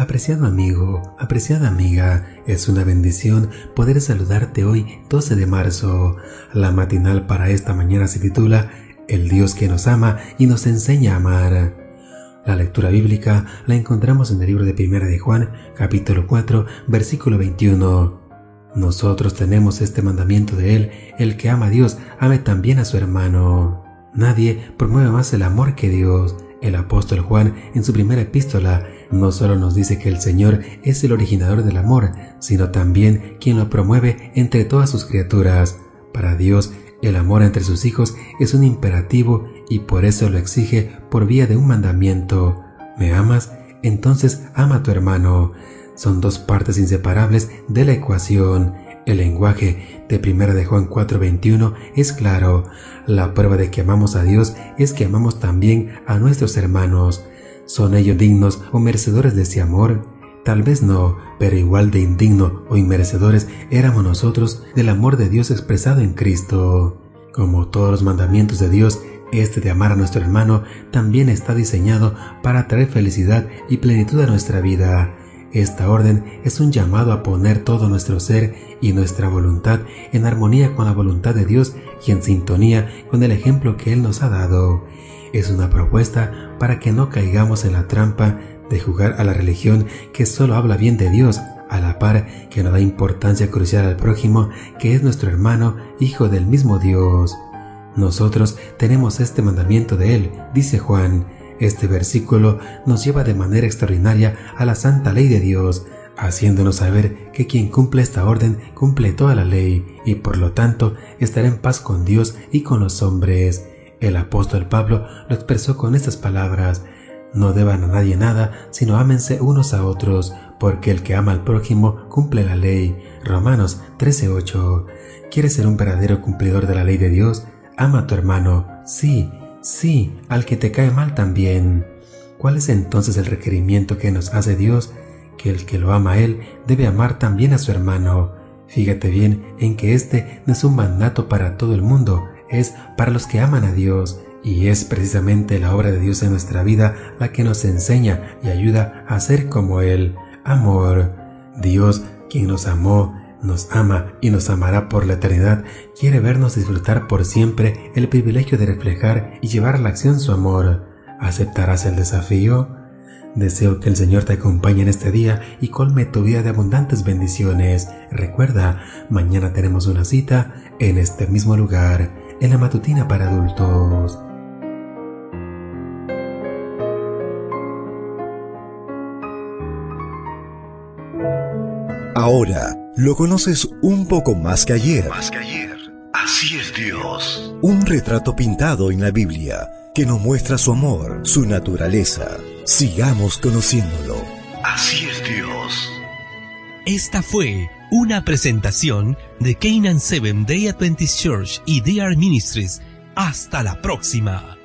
Apreciado amigo, apreciada amiga, es una bendición poder saludarte hoy 12 de marzo. La matinal para esta mañana se titula El Dios que nos ama y nos enseña a amar. La lectura bíblica la encontramos en el libro de Primera de Juan, capítulo 4, versículo 21. Nosotros tenemos este mandamiento de Él, el que ama a Dios, ame también a su hermano. Nadie promueve más el amor que Dios. El apóstol Juan, en su primera epístola, no solo nos dice que el Señor es el originador del amor, sino también quien lo promueve entre todas sus criaturas. Para Dios, el amor entre sus hijos es un imperativo y por eso lo exige por vía de un mandamiento. ¿Me amas? Entonces ama a tu hermano. Son dos partes inseparables de la ecuación. El lenguaje de Primera de Juan 4:21 es claro. La prueba de que amamos a Dios es que amamos también a nuestros hermanos. ¿Son ellos dignos o merecedores de ese amor? Tal vez no, pero igual de indigno o inmerecedores éramos nosotros del amor de Dios expresado en Cristo. Como todos los mandamientos de Dios, este de amar a nuestro hermano también está diseñado para traer felicidad y plenitud a nuestra vida. Esta orden es un llamado a poner todo nuestro ser y nuestra voluntad en armonía con la voluntad de Dios y en sintonía con el ejemplo que Él nos ha dado. Es una propuesta para que no caigamos en la trampa de jugar a la religión que solo habla bien de Dios, a la par que no da importancia crucial al prójimo, que es nuestro hermano, hijo del mismo Dios. Nosotros tenemos este mandamiento de Él, dice Juan. Este versículo nos lleva de manera extraordinaria a la santa ley de Dios, haciéndonos saber que quien cumple esta orden cumple toda la ley y por lo tanto estará en paz con Dios y con los hombres. El apóstol Pablo lo expresó con estas palabras, no deban a nadie nada, sino ámense unos a otros, porque el que ama al prójimo cumple la ley. Romanos 13:8. ¿Quieres ser un verdadero cumplidor de la ley de Dios? Ama a tu hermano, sí, sí, al que te cae mal también. ¿Cuál es entonces el requerimiento que nos hace Dios? Que el que lo ama a Él debe amar también a su hermano. Fíjate bien en que este no es un mandato para todo el mundo, es para los que aman a Dios, y es precisamente la obra de Dios en nuestra vida la que nos enseña y ayuda a ser como Él. Amor. Dios, quien nos amó, nos ama y nos amará por la eternidad, quiere vernos disfrutar por siempre el privilegio de reflejar y llevar a la acción su amor. ¿Aceptarás el desafío? Deseo que el Señor te acompañe en este día y colme tu vida de abundantes bendiciones. Recuerda, mañana tenemos una cita en este mismo lugar en la matutina para adultos. Ahora lo conoces un poco más que ayer. Más que ayer. Así es Dios. Un retrato pintado en la Biblia que nos muestra su amor, su naturaleza. Sigamos conociéndolo. Así es Dios. Esta fue una presentación de Canaan Seven Day Adventist Church y DR Ministries. Hasta la próxima.